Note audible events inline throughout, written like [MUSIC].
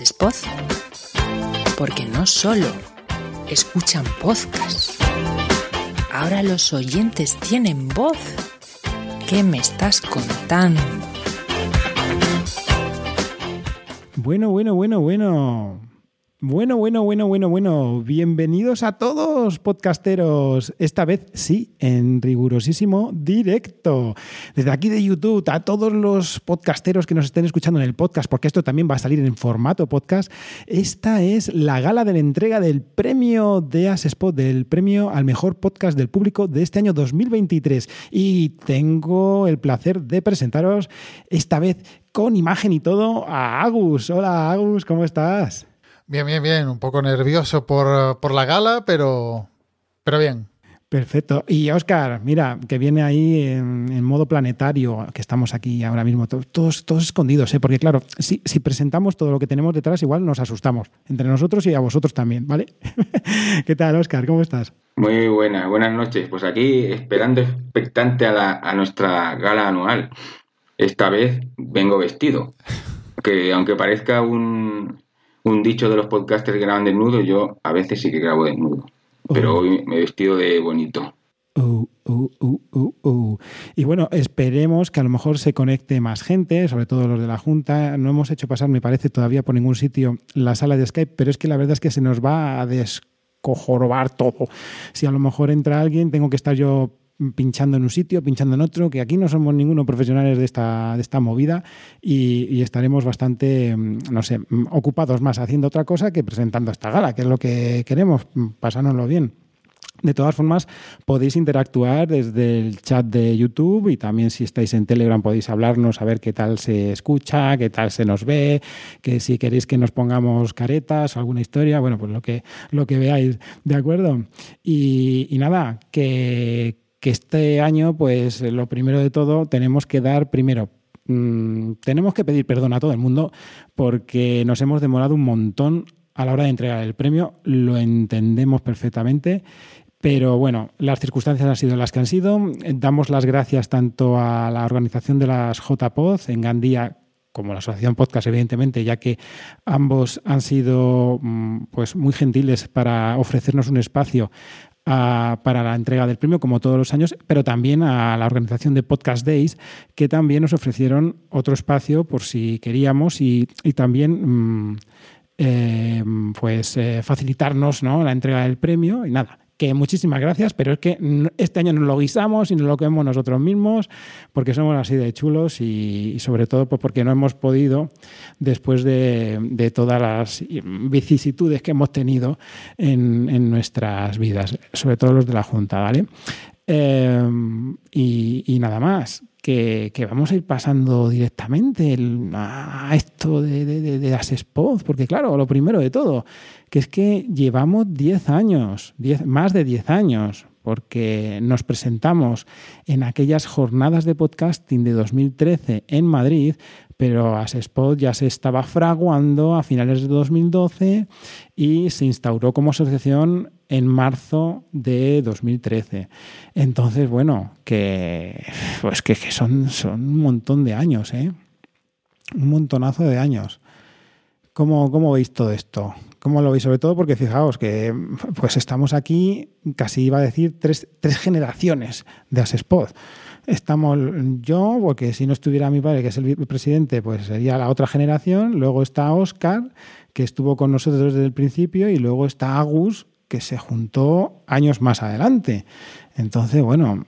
Spot. Porque no solo escuchan podcast, ahora los oyentes tienen voz. ¿Qué me estás contando? Bueno, bueno, bueno, bueno. Bueno, bueno, bueno, bueno, bueno. Bienvenidos a todos, podcasteros. Esta vez sí, en rigurosísimo directo. Desde aquí de YouTube, a todos los podcasteros que nos estén escuchando en el podcast, porque esto también va a salir en formato podcast. Esta es la gala de la entrega del premio de Spot, del premio al mejor podcast del público de este año 2023. Y tengo el placer de presentaros esta vez con imagen y todo a Agus. Hola, Agus, ¿cómo estás? Bien, bien, bien. Un poco nervioso por, por la gala, pero, pero bien. Perfecto. Y Oscar, mira, que viene ahí en, modo planetario, que estamos aquí ahora mismo, todos, todos escondidos, ¿eh? porque claro, si, si, presentamos todo lo que tenemos detrás, igual nos asustamos, entre nosotros y a vosotros también, ¿vale? [LAUGHS] ¿Qué tal, Oscar? ¿Cómo estás? Muy buenas, buenas noches. Pues aquí esperando expectante a, la, a nuestra gala anual. Esta vez vengo vestido, que aunque parezca un, un dicho de los podcasters que graban desnudo, yo a veces sí que grabo desnudo. Pero oh. hoy me he vestido de bonito. Uh, uh, y bueno, esperemos que a lo mejor se conecte más gente, sobre todo los de la Junta. No hemos hecho pasar, me parece, todavía por ningún sitio la sala de Skype, pero es que la verdad es que se nos va a descojorobar todo. Si a lo mejor entra alguien, tengo que estar yo pinchando en un sitio, pinchando en otro, que aquí no somos ninguno profesionales de esta, de esta movida y, estaremos bastante, mm, no sé, mm, ocupados más haciendo otra cosa que presentando esta gala, que es lo que queremos, mm, pasárnoslo bien. De todas formas, podéis interactuar desde el chat de YouTube y también si estáis en Telegram podéis hablarnos, a ver qué tal se escucha, qué tal se nos ve, que si queréis que nos pongamos caretas o alguna historia, bueno, pues lo que, lo que veáis, ¿de acuerdo? Y, y nada, que, que este año, pues lo primero de todo, tenemos que dar primero mm, tenemos que pedir perdón a todo el mundo porque nos hemos demorado un montón a la hora de entregar el premio, lo entendemos perfectamente, pero bueno, las circunstancias han sido las que han sido. Damos las gracias tanto a la organización de las JPod en Gandía como la Asociación Podcast, evidentemente, ya que ambos han sido mm, pues, muy gentiles para ofrecernos un espacio para la entrega del premio, como todos los años, pero también a la organización de Podcast Days, que también nos ofrecieron otro espacio por si queríamos y, también mm, eh, pues eh, facilitarnos ¿no? la entrega del premio y nada muchísimas gracias, pero es que este año nos lo guisamos y nos lo comemos nosotros mismos porque somos así de chulos y, sobre todo pues porque no hemos podido, después de, todas las vicisitudes que hemos tenido en, nuestras vidas, sobre todo los de la Junta, ¿vale? Eh, y, nada más, que, vamos a ir pasando directamente a esto de, de, de, porque claro, lo primero de todo, que es que llevamos 10 años, más de 10 años, porque nos presentamos en aquellas jornadas de podcasting de 2013 en Madrid, pero Asespot ya se estaba fraguando a finales de 2012 y se instauró como asociación en marzo de 2013. Entonces, bueno, que pues que, son, son un montón de años, ¿eh? Un montonazo de años. ¿Cómo, ¿Cómo veis todo esto? ¿Cómo lo veis? Sobre todo porque fijaos que pues estamos aquí, casi iba a decir, tres, tres generaciones de Asespot. Estamos yo, porque si no estuviera mi padre, que es el presidente, pues sería la otra generación. Luego está Oscar, que estuvo con nosotros desde el principio, y luego está Agus, que se juntó años más adelante. Entonces, bueno,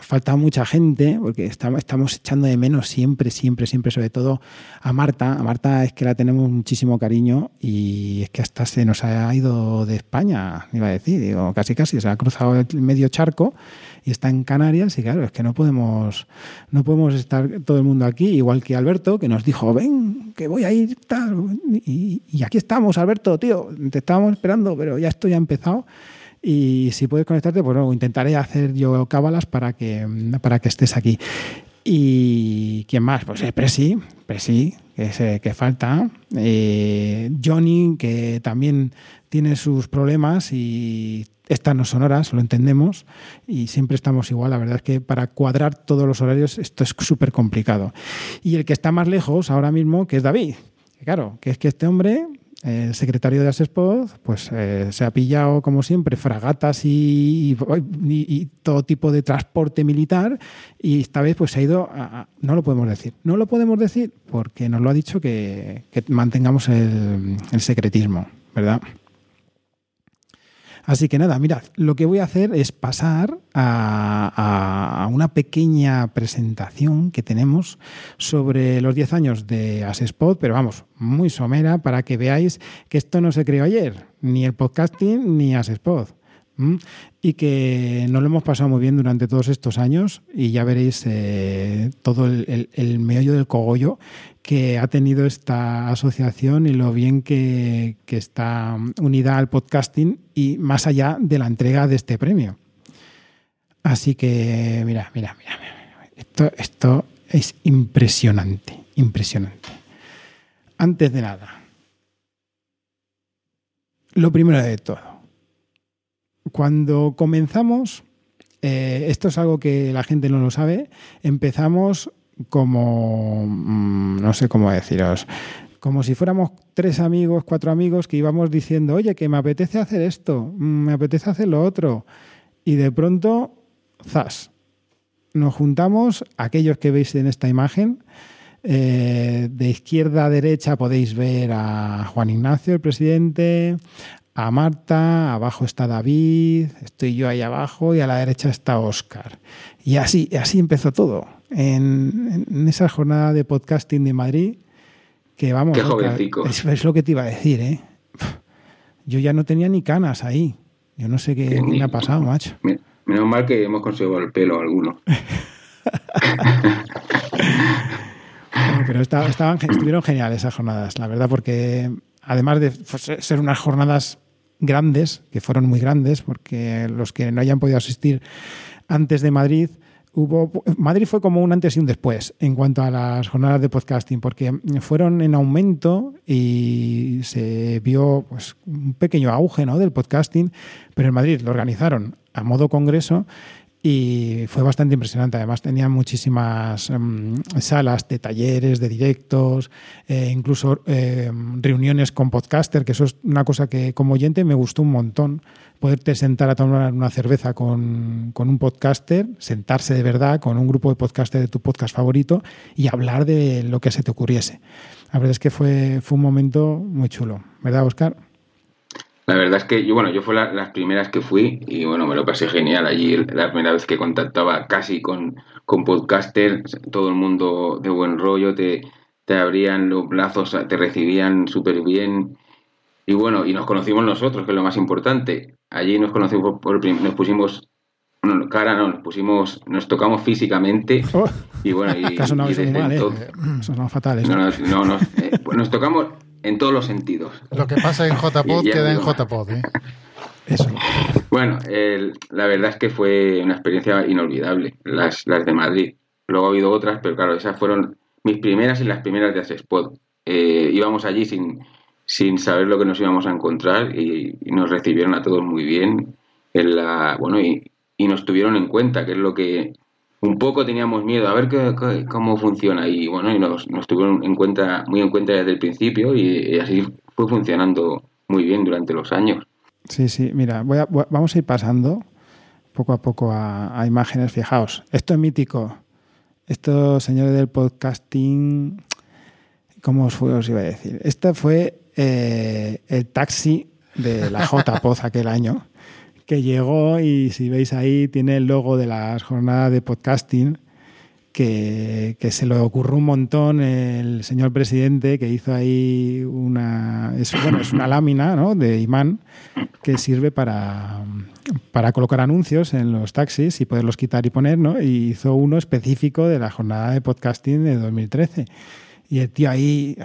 falta mucha gente porque estamos, echando de menos siempre, siempre, siempre, sobre todo a Marta. A Marta es que la tenemos muchísimo cariño y es que hasta se nos ha ido de España, iba a decir, digo, casi casi, se ha cruzado el medio charco y está en Canarias y claro, es que no podemos, no podemos estar todo el mundo aquí, igual que Alberto, que nos dijo, ven, que voy a ir, tal, y, aquí estamos, Alberto, tío, te estábamos esperando, pero ya esto ya ha empezado. Y si puedes conectarte, pues luego intentaré hacer yo cábalas para que, para que estés aquí. ¿Y quién más? Pues eh, Presi, Presi, que, que falta. Eh, Johnny, que también tiene sus problemas y estas no son horas, lo entendemos, y siempre estamos igual. La verdad es que para cuadrar todos los horarios esto es súper complicado. Y el que está más lejos ahora mismo, que es David, Claro, que es que este hombre el secretario de Asespod pues, eh, se ha pillado, como siempre, fragatas y, todo tipo de transporte militar y esta vez pues se ha ido a, No lo podemos decir. No lo podemos decir porque nos lo ha dicho que, mantengamos el secretismo, ¿verdad? Así que nada, mirad, lo que voy a hacer es pasar a, una pequeña presentación que tenemos sobre los 10 años de Asespot, pero vamos, muy somera para que veáis que esto no se creó ayer, ni el podcasting ni Asespot. Y que nos lo hemos pasado muy bien durante todos estos años y ya veréis eh, todo el, el, meollo del cogollo que ha tenido esta asociación y lo bien que, está unida al podcasting y más allá de la entrega de este premio. Así que, mira, mira, mira, Esto, esto es impresionante, impresionante. Antes de nada, lo primero de todo cuando comenzamos, eh, esto es algo que la gente no lo sabe, empezamos como, mm, no sé cómo deciros, como si fuéramos tres amigos, cuatro amigos que íbamos diciendo, oye, que me apetece hacer esto, mm, me apetece hacer lo otro. Y de pronto, zas, nos juntamos, aquellos que veis en esta imagen, eh, de izquierda a derecha podéis ver a Juan Ignacio, el presidente, a Marta, abajo está David, estoy yo ahí abajo y a la derecha está Oscar. Y así, así empezó todo. En, esa jornada de podcasting de Madrid, que vamos, es, lo que te iba a decir, ¿eh? Yo ya no tenía ni canas ahí. Yo no sé qué, me ha pasado, macho. Menos mal que hemos conseguido el pelo alguno. [LAUGHS] pero estaban, estuvieron geniales esas jornadas, la verdad, porque además de ser unas jornadas grandes, que fueron muy grandes, porque los que no hayan podido asistir antes de Madrid, hubo Madrid fue como un antes y un después en cuanto a las jornadas de podcasting, porque fueron en aumento y se vio pues, un pequeño auge ¿no? del podcasting, pero en Madrid lo organizaron a modo congreso y fue bastante impresionante. Además, tenían muchísimas em, salas de talleres, de directos, eh, incluso em, reuniones con podcaster, que eso es una cosa que como oyente me gustó un montón. Poderte sentar a tomar una cerveza con, un podcaster, sentarse de verdad con un grupo de podcasters de tu podcast favorito y hablar de lo que se te ocurriese. La verdad es que fue, fue un momento muy chulo, ¿verdad, Oscar? La verdad es que yo, bueno, yo fue las primeras que fui y bueno, me lo pasé genial allí. La primera vez que contactaba casi con, con podcasters, todo el mundo de buen rollo, te, te abrían los brazos, te recibían súper bien. Y bueno, y nos conocimos nosotros, que es lo más importante. Allí nos conocimos, por, nos pusimos, bueno, cara no, nos pusimos, nos tocamos físicamente. [LAUGHS] Oh. y bueno, y, [LAUGHS] y mal, ¿eh? [CLEARS THROAT] No, no, no, eh, pues nos tocamos en todos los sentidos. Lo que pasa en [LAUGHS] JPod queda en JPod. ¿eh? [LAUGHS] Eso. Bueno, la verdad es que fue una experiencia inolvidable, las, las de Madrid. Luego ha habido otras, pero claro, esas fueron mis primeras y las primeras de Asespod. Eh, íbamos allí sin, sin saber lo que nos íbamos a encontrar y, nos recibieron a todos muy bien. En la, bueno, y, y nos tuvieron en cuenta, que es lo que un poco teníamos miedo a ver cómo funciona y bueno, y nos, tuvieron en cuenta, muy en cuenta desde el principio y, así fue funcionando muy bien durante los años. Sí, sí, mira, voy vamos a ir pasando poco a poco a, imágenes. Fijaos, esto es mítico. Esto, señores del podcasting, ¿cómo os, fue, os iba a decir? Este fue eh, el taxi de la JPOZ aquel año que llegó y si veis ahí tiene el logo de las jornadas de podcasting que, se le ocurrió un montón el señor presidente que hizo ahí una es, bueno, es una lámina ¿no? de imán que sirve para, para colocar anuncios en los taxis y poderlos quitar y poner, ¿no? Y hizo uno específico de la jornada de podcasting de 2013. Y el tío ahí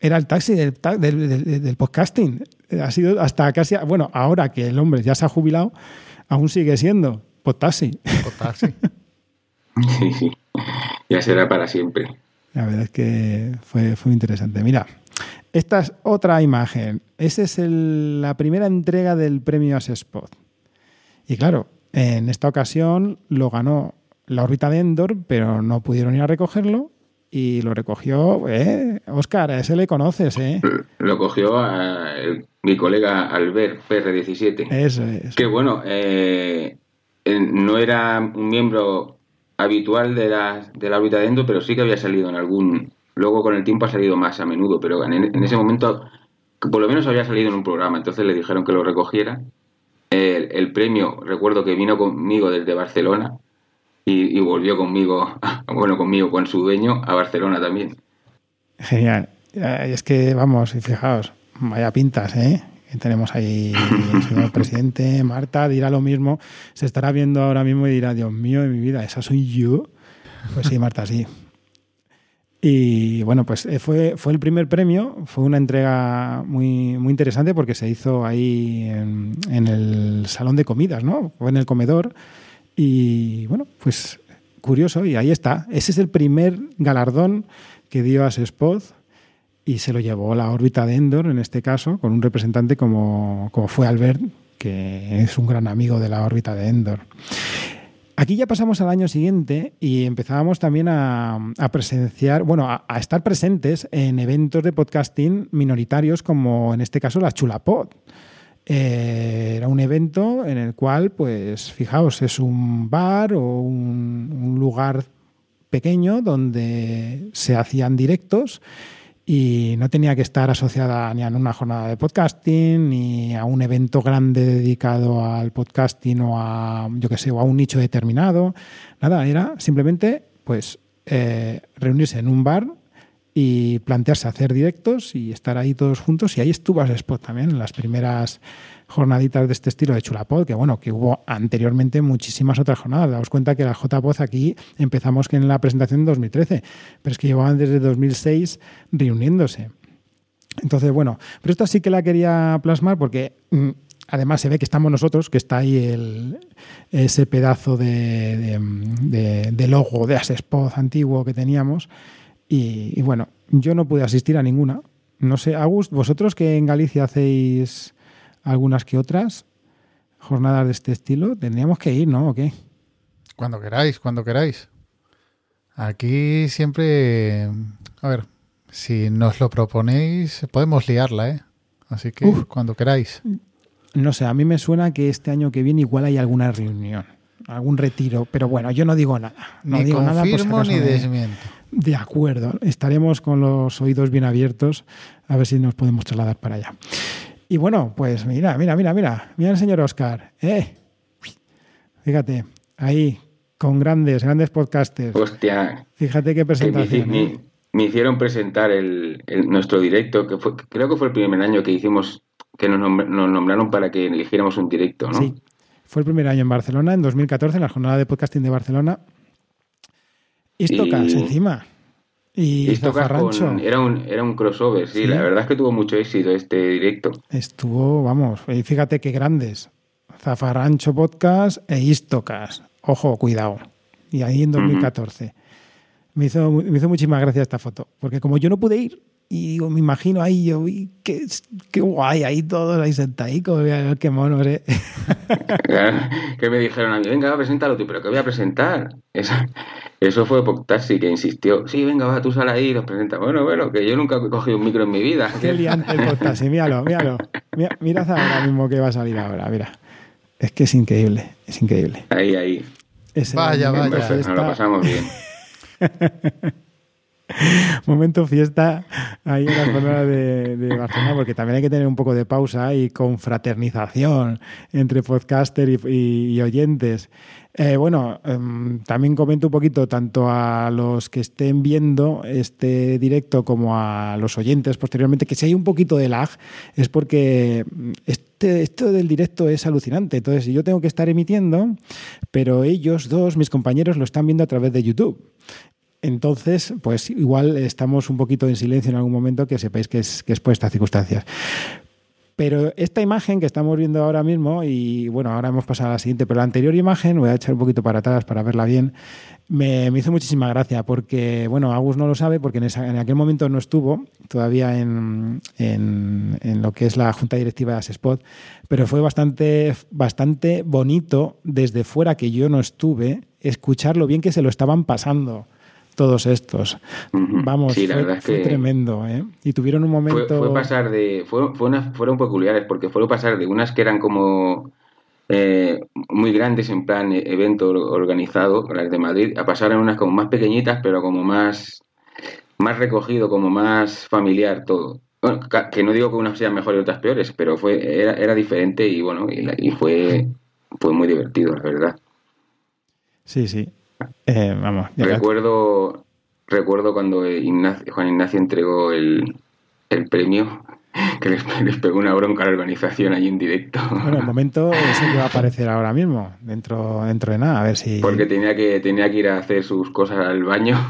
era el taxi del, del, podcasting. Ha sido hasta casi, bueno, ahora que el hombre ya se ha jubilado, aún sigue siendo podtaxi. Podtaxi. Sí, [LAUGHS] sí. Ya será para siempre. La verdad es que fue, fue interesante. Mira, esta es otra imagen. Esa es la primera entrega del premio Spot. Y claro, en esta ocasión lo ganó la órbita de Endor, pero no pudieron ir a recogerlo y lo recogió, eh, Oscar, a ese le conoces, ¿eh? Lo cogió a, el- mi colega Albert, PR17. Eso es. Que bueno, eh, eh, no era un miembro habitual de la, de la órbita de Endo, pero sí que había salido en algún. Luego con el tiempo ha salido más a menudo, pero en, en ese momento, por lo menos había salido en un programa, entonces le dijeron que lo recogiera. El, el premio, recuerdo que vino conmigo desde Barcelona y, y volvió conmigo, [LAUGHS] bueno, conmigo, con su dueño, a Barcelona también. Genial. Es que, vamos, y fijaos, vaya pintas, ¿eh? Tenemos ahí el [LAUGHS] señor presidente, Marta, dirá lo mismo. Se estará viendo ahora mismo y dirá, Dios mío de mi vida, ¿esa soy yo? Pues sí, Marta, sí. Y bueno, pues eh, fue, fue el primer premio, fue una entrega muy, muy interesante porque se hizo ahí en, en el salón de comidas, ¿no? Fue en el comedor. Y bueno, pues curioso, y ahí está. Ese es el primer galardón que dio a Spot y se lo llevó la órbita de Endor, en este caso, con un representante como, como fue Albert, que es un gran amigo de la órbita de Endor. Aquí ya pasamos al año siguiente y empezábamos también a, a presenciar, bueno, a, a, estar presentes en eventos de podcasting minoritarios, como en este caso la Chulapod. Eh, era un evento en el cual, pues, fijaos, es un bar o un, lugar pequeño donde se hacían directos y no tenía que estar asociada ni a una jornada de podcasting ni a un evento grande dedicado al podcasting o a yo que sé o a un nicho determinado. Nada era simplemente pues eh, reunirse en un bar y plantearse hacer directos y estar ahí todos juntos y ahí estuvo Spot también en las primeras jornaditas de este estilo de Chulapod, que bueno, que hubo anteriormente muchísimas otras jornadas. Daos cuenta que la JPod aquí empezamos en la presentación en 2013, pero es que llevaban desde 2006 reuniéndose. Entonces, bueno, pero esta sí que la quería plasmar porque mm, además se ve que estamos nosotros, que está ahí el, ese pedazo de, de, de, de logo de Asespod antiguo que teníamos. Y, y, bueno, yo no pude asistir a ninguna. No sé, August, vosotros que en Galicia hacéis algunas que otras jornadas de este estilo, tendríamos que ir, ¿no? ¿O qué? Cuando queráis, cuando queráis. Aquí siempre, a ver, si nos lo proponéis, podemos liarla, ¿eh? Así que Uf. cuando queráis. No sé, a mí me suena que este año que viene igual hay alguna reunión, algún retiro, pero bueno, yo no digo nada. No ni digo confirmo nada ni desmiento. De acuerdo, estaremos con los oídos bien abiertos a ver si nos podemos trasladar para allá. Y bueno, pues mira, mira, mira, mira, mira el señor Oscar, ¿eh? Fíjate, ahí, con grandes, grandes podcasters. Hostia. Fíjate qué presentación. Me, me, me hicieron presentar el, el, nuestro directo, que fue, creo que fue el primer año que hicimos, que nos nombraron para que eligiéramos un directo, ¿no? Sí, fue el primer año en Barcelona, en 2014, en la jornada de podcasting de Barcelona. Istocas, encima. Y con, era, un, era un crossover, sí, sí, La verdad es que tuvo mucho éxito este directo. Estuvo, vamos, y fíjate qué grandes. Zafarrancho Podcast e Istocas. Ojo, cuidado. Y ahí en 2014. Uh -huh. Me, hizo, me hizo muchísima gracia esta foto. Porque como yo no pude ir, y digo, me imagino ahí yo, y qué, qué guay, ahí todos ahí sentaditos, qué monos, ¿eh? [LAUGHS] que me dijeron a mí, venga, preséntalo tú, pero ¿qué voy a presentar? Eso, eso fue Podctaxi que insistió, sí, venga, va, tú sal ahí y los presenta. Bueno, bueno, que yo nunca he cogido un micro en mi vida. Qué liante el Podctaxi, míralo, míralo. Mira, mirad ahora mismo que va a salir ahora, mira. Es que es increíble, es increíble. Ahí, ahí. Ese vaya, vaya. Nos lo pasamos bien. [LAUGHS] [LAUGHS] momento fiesta ahí en la zona de, Barcelona, porque también hay que tener un poco de pausa y confraternización entre podcaster y, y, oyentes. Eh, bueno, eh, también comento un poquito tanto a los que estén viendo este directo como a los oyentes posteriormente que si hay un poquito de lag es porque este, esto del directo es alucinante. Entonces yo tengo que estar emitiendo, pero ellos dos, mis compañeros, lo están viendo a través de YouTube. Entonces, pues igual estamos un poquito en silencio en algún momento que sepáis que es, que es por estas circunstancias. Pero esta imagen que estamos viendo ahora mismo, y bueno, ahora hemos pasado a la siguiente, pero la anterior imagen, voy a echar un poquito para atrás para verla bien, me, hizo muchísima gracia porque, bueno, Agus no lo sabe porque en, aquel momento no estuvo todavía en, en, en, lo que es la junta directiva de Asespot, pero fue bastante, bastante bonito desde fuera que yo no estuve escuchar lo bien que se lo estaban pasando todos estos. Vamos, Sí, la fue, verdad es fue que tremendo, ¿eh? Y tuvieron un momento... fue pasar de. Fue, fueron peculiares porque fueron pasar de unas que eran como. eh, muy grandes en plan eh, evento or- organizado, las de Madrid, a pasar a unas como más pequeñitas, pero como más, más recogido, como más familiar todo. Bueno, que no digo que unas sean mejores y otras peores, pero fue, era, era diferente y bueno, y, y fue, fue muy divertido, la verdad. Sí, sí. Eh, vamos, Recuerdo, recuerdo cuando Ignacio- Juan Ignacio entregó el, el premio, [LAUGHS] que les, les pegó una bronca a la organización ahí en directo. Bueno, el momento es el que va a aparecer ahora mismo, dentro, dentro de nada, a ver si... Porque tenía que, tenía que ir a hacer sus cosas al baño. [LAUGHS]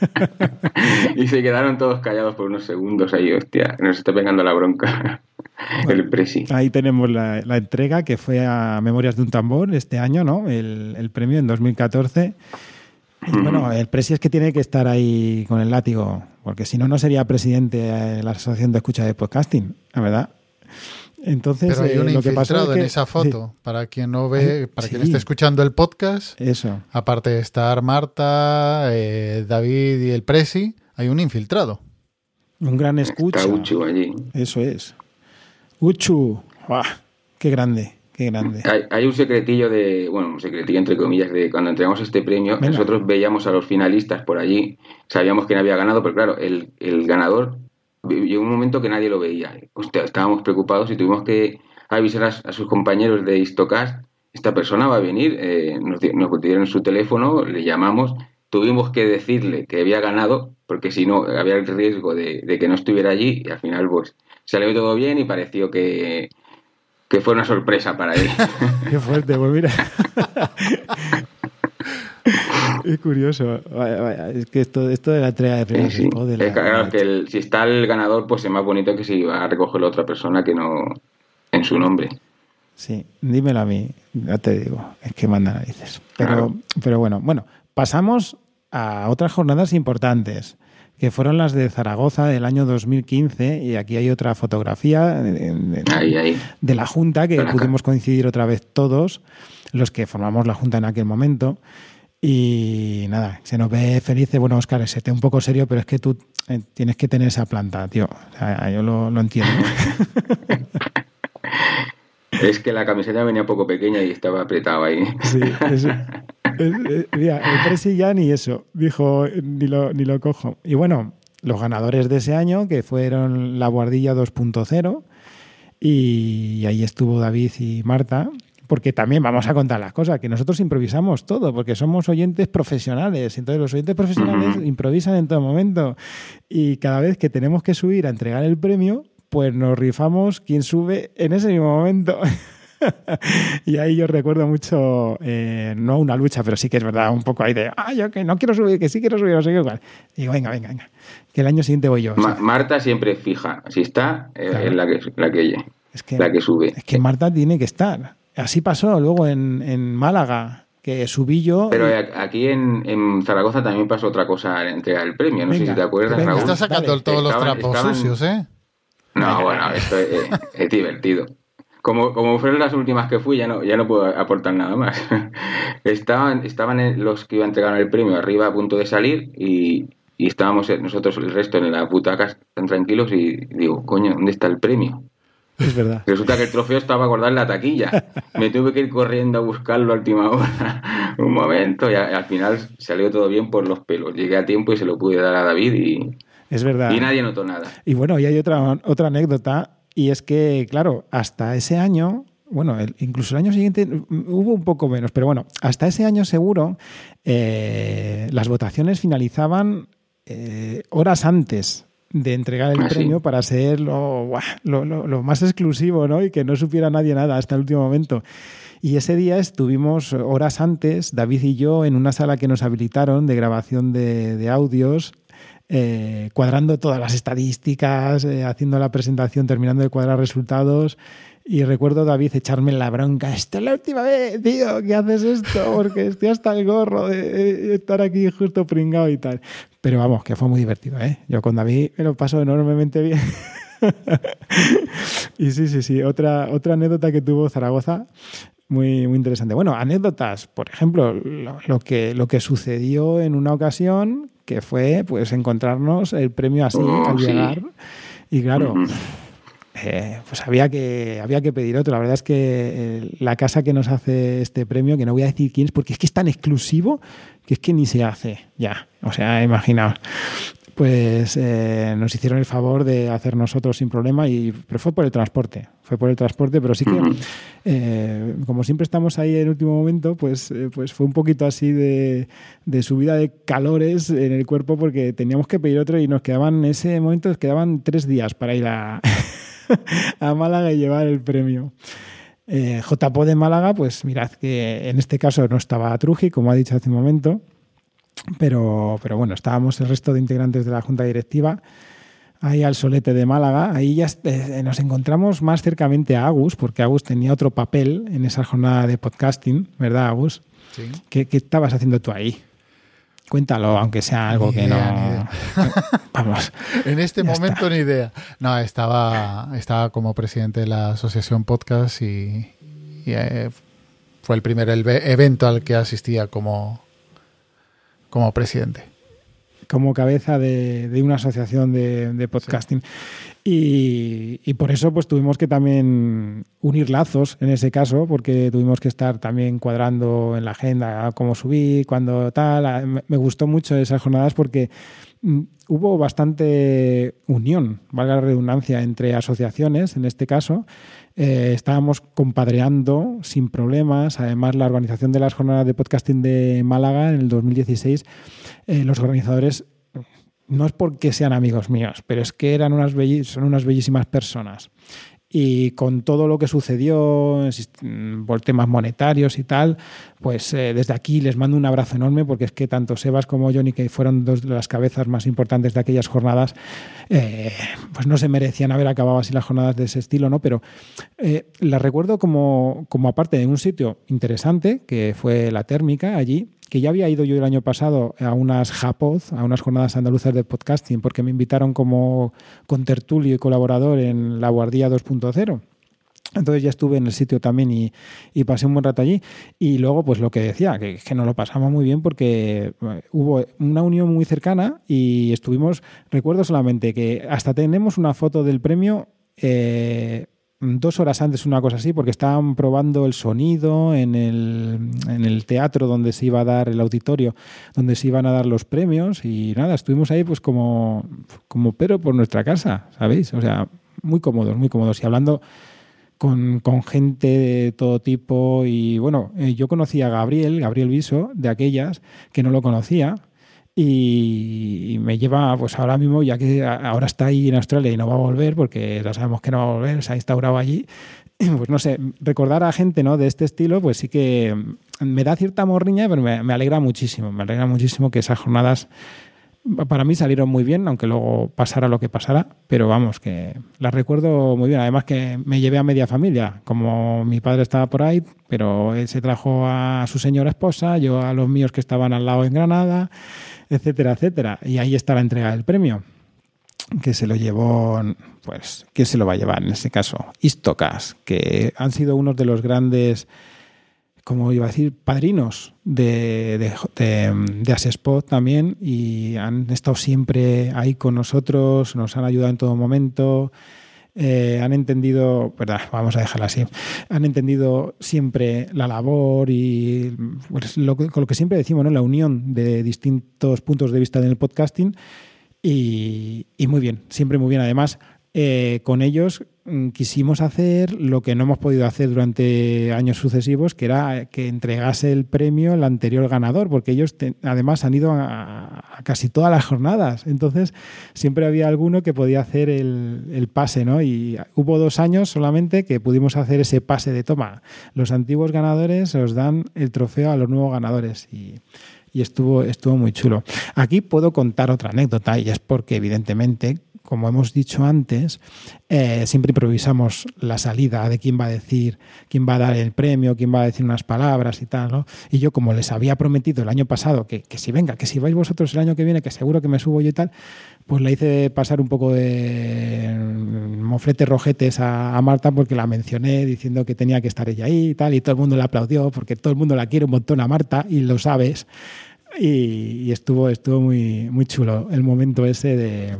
[LAUGHS] y se quedaron todos callados por unos segundos ahí, hostia, nos está pegando la bronca [LAUGHS] el presi. Ahí tenemos la, la entrega que fue a Memorias de un Tambor este año, ¿no? El, el premio en 2014. Y bueno, el presi es que tiene que estar ahí con el látigo, porque si no, no sería presidente de la Asociación de Escucha de Podcasting, la verdad. Entonces, Pero hay eh, un lo que pasó es infiltrado en que- esa foto. Para quien no ve, para quien esté escuchando el podcast, eso. aparte de estar Marta, eh, David y el Presi, hay un infiltrado. Un gran escucha. Está Uchu allí. Eso es. Uchu. ¡Buah! ¡Qué grande! ¡Qué grande! Hay, hay un secretillo de, bueno, un secretillo entre comillas, de cuando entregamos este premio, Venga. nosotros veíamos a los finalistas por allí, sabíamos quién había ganado, pero claro, el, el ganador, llegó un momento que nadie lo veía. Hostia, estábamos preocupados y tuvimos que avisar a, a sus compañeros de Histocast, esta persona va a venir, eh, nos, nos dieron su teléfono, le llamamos, tuvimos que decirle que había ganado, porque si no, había el riesgo de, de que no estuviera allí, y al final, pues, salió todo bien y pareció que, que fue una sorpresa para él. [LAUGHS] Qué fuerte, pues mira. [LAUGHS] es curioso. Vaya, vaya, Es que esto, esto de la entrega de Sí, premios sí. de la- claro, que el- si está el ganador, pues es más bonito que si va a recogerlo otra persona que no en su nombre. Sí, dímelo a mí, ya te digo, es que manda narices. Pero, Claro. pero bueno, bueno, pasamos a otras jornadas importantes, que fueron las de Zaragoza del año 2015, y aquí hay otra fotografía de, de- Ahí, ahí. de la Junta, que pudimos coincidir otra vez todos, los que formamos la Junta en aquel momento. Y nada, se nos ve felices. Bueno, Oscar, se te un poco serio, pero es que tú eh, tienes que tener esa planta, tío. O sea, yo lo, lo entiendo. [LAUGHS] Es que la camiseta venía poco pequeña y estaba apretado ahí. Sí, es- es- [LAUGHS] es- mira, el Presi ya ni eso, dijo, ni lo, ni lo cojo. Y bueno, los ganadores de ese año, que fueron la Guardilla 2.0, y ahí estuvo David y Marta, porque también vamos a contar las cosas, que nosotros improvisamos todo, porque somos oyentes profesionales, entonces los oyentes profesionales improvisan en todo momento, y cada vez que tenemos que subir a entregar el premio, pues nos rifamos quién sube en ese mismo momento. [LAUGHS] [LAUGHS] y ahí yo recuerdo mucho, eh, no una lucha, pero sí que es verdad, un poco ahí de, ah, yo que no quiero subir, que sí quiero subir, no sé qué, igual. Digo, venga, venga, venga, que el año siguiente voy yo. Ma- Marta siempre fija. Si está, eh, Claro. es la que, la, que, es, que, la que sube. es que Marta tiene que estar. Así pasó luego en, en Málaga, que subí yo. Pero aquí en, en Zaragoza también pasó otra cosa al entregar el premio. No sé si te acuerdas, venga. Raúl. Está sacando dale. todos los trapos estaban- sucios, ¿eh? No, bueno, esto es, es- es divertido. Como, como fueron las últimas que fui, ya no, ya no puedo aportar nada más. [LAUGHS] estaban estaban en- los que iban a entregar el premio arriba a punto de salir y, y estábamos nosotros el resto en las butacas tan tranquilos y digo, coño, ¿dónde está el premio? Es verdad. Resulta que el trofeo estaba guardado en la taquilla. [LAUGHS] Me tuve que ir corriendo a buscarlo a última hora. [LAUGHS] Un momento, y al final salió todo bien por los pelos. Llegué a tiempo y se lo pude dar a David y, Es verdad. y nadie notó nada. Y bueno, y hay otra, otra anécdota, y es que, claro, hasta ese año, bueno, el- incluso el año siguiente mm, hubo un poco menos, pero bueno, hasta ese año seguro eh, las votaciones finalizaban eh, horas antes de entregar el Ah, sí. premio para ser lo, buah, lo, lo- lo más exclusivo, ¿no? Y que no supiera nadie nada hasta el último momento. Y ese día estuvimos horas antes, David y yo, en una sala que nos habilitaron de grabación de, de audios, eh, cuadrando todas las estadísticas, eh, haciendo la presentación, terminando de cuadrar resultados. Y recuerdo, David, echarme la bronca. Esta es la última vez, tío, que haces esto, porque estoy hasta el gorro de estar aquí justo pringado y tal. Pero vamos, que fue muy divertido, ¿eh? Yo con David me lo paso enormemente bien. [LAUGHS] y sí, sí, sí. Otra, otra anécdota que tuvo Zaragoza muy, muy interesante. Bueno, anécdotas, por ejemplo, lo, que, lo que sucedió en una ocasión que fue pues encontrarnos el premio así Oh, al sí. llegar. Y claro, eh, pues había que, había que pedir otro. La verdad es que eh, la casa que nos hace este premio, que no voy a decir quién es, porque es que es tan exclusivo que es que ni se hace ya. O sea, imaginaos. Pues eh, nos hicieron el favor de hacer nosotros sin problema, y, pero fue por el transporte. Fue por el transporte, pero sí que, eh, como siempre estamos ahí en el último momento, pues, eh, pues fue un poquito así de, de subida de calores en el cuerpo porque teníamos que pedir otro y nos quedaban, en ese momento, nos quedaban tres días para ir a, [LAUGHS] a Málaga y llevar el premio. JPO de Málaga, pues mirad que en este caso no estaba Truji, como ha dicho hace un momento, pero, pero bueno, estábamos el resto de integrantes de la Junta Directiva ahí al solete de Málaga. Ahí ya eh, nos encontramos más cercamente a Agus, porque Agus tenía otro papel en esa jornada de podcasting, ¿verdad, Agus? Sí. ¿Qué, qué estabas haciendo tú ahí? Cuéntalo, aunque sea algo que no. [LAUGHS] Vamos. En este momento ni idea. No, estaba, estaba como presidente de la asociación podcast y, y, eh, fue el primer evento al que asistía como, como presidente. como cabeza de, de una asociación de, de podcasting. Y, y por eso pues tuvimos que también unir lazos en ese caso, porque tuvimos que estar también cuadrando en la agenda cómo subir, cuándo tal. Ah, Me me gustó mucho esas jornadas porque mm, hubo bastante unión, valga la redundancia, entre asociaciones, en este caso. Eh, estábamos compadreando sin problemas. Además, la organización de las jornadas de podcasting de Málaga en el 2016, eh, los organizadores no es porque sean amigos míos, pero es que eran unas son unas bellísimas personas. Y con todo lo que sucedió mm, por temas monetarios y tal, pues eh, desde aquí les mando un abrazo enorme porque es que tanto Sebas como Johnny, que fueron dos de las cabezas más importantes de aquellas jornadas, eh, pues no se merecían haber acabado así las jornadas de ese estilo, ¿no? Pero eh, las recuerdo como, como aparte de un sitio interesante, que fue la térmica allí, que ya había ido yo el año pasado a unas JAPOD, a unas jornadas andaluzas de podcasting, porque me invitaron como contertulio y colaborador en la Guardia 2.0. Entonces ya estuve en el sitio también y, pasé un buen rato allí. Y luego, pues lo que decía, que, que nos lo pasamos muy bien porque eh, hubo una unión muy cercana y estuvimos, recuerdo solamente que hasta tenemos una foto del premio eh, dos horas antes, una cosa así, porque estaban probando el sonido en el, en el teatro donde se iba a dar el auditorio, donde se iban a dar los premios y nada, estuvimos ahí pues como, como pero por nuestra casa, ¿sabéis? O sea, muy cómodos, muy cómodos y hablando con, con gente de todo tipo y bueno, eh, yo conocí a Gabriel, Gabriel Viso, de aquellas que no lo conocía y, y me lleva pues ahora mismo, ya que ahora está ahí en Australia y no va a volver porque ya sabemos que no va a volver, se ha instaurado allí, [CLEARS THROAT] pues no sé, recordar a gente ¿no? de este estilo, pues sí que me da cierta morriña, pero me, me alegra muchísimo, me alegra muchísimo que esas jornadas para mí salieron muy bien, aunque luego pasara lo que pasara, pero vamos, que las recuerdo muy bien. Además que me llevé a media familia, como mi padre estaba por ahí, pero él se trajo a su señora esposa, yo a los míos que estaban al lado en Granada, etcétera, etcétera. Y ahí está la entrega del premio, que se lo llevó, pues, ¿quién se lo va a llevar en este caso? Istocas, que han sido unos de los grandes como iba a decir, padrinos de, de, de, de Asespot también y han estado siempre ahí con nosotros, nos han ayudado en todo momento, eh, han entendido, verdad, vamos a dejarla así, han entendido siempre la labor y pues, lo, con lo que siempre decimos, ¿no? la unión de distintos puntos de vista en el podcasting y, y muy bien, siempre muy bien. Además, eh, con ellos mm, quisimos hacer lo que no hemos podido hacer durante años sucesivos, que era que entregase el premio al anterior ganador, porque ellos te- además han ido a, a casi todas las jornadas. Entonces, siempre había alguno que podía hacer el, el pase, ¿no? Y hubo dos años solamente que pudimos hacer ese pase de toma. Los antiguos ganadores os dan el trofeo a los nuevos ganadores. Y, y estuvo, estuvo muy chulo. Aquí puedo contar otra anécdota y es porque evidentemente, como hemos dicho antes, eh, siempre improvisamos la salida de quién va a decir, quién va a dar el premio, quién va a decir unas palabras y tal, ¿no? Y yo como les había prometido el año pasado que, que si venga, que si vais vosotros el año que viene, que seguro que me subo yo y tal, pues la hice pasar un poco de mofletes rojetes a, Marta porque la mencioné diciendo que tenía que estar ella ahí y tal, y todo el mundo la aplaudió porque todo el mundo la quiere un montón a Marta y lo sabes. Y, estuvo, estuvo muy, muy chulo el momento ese de,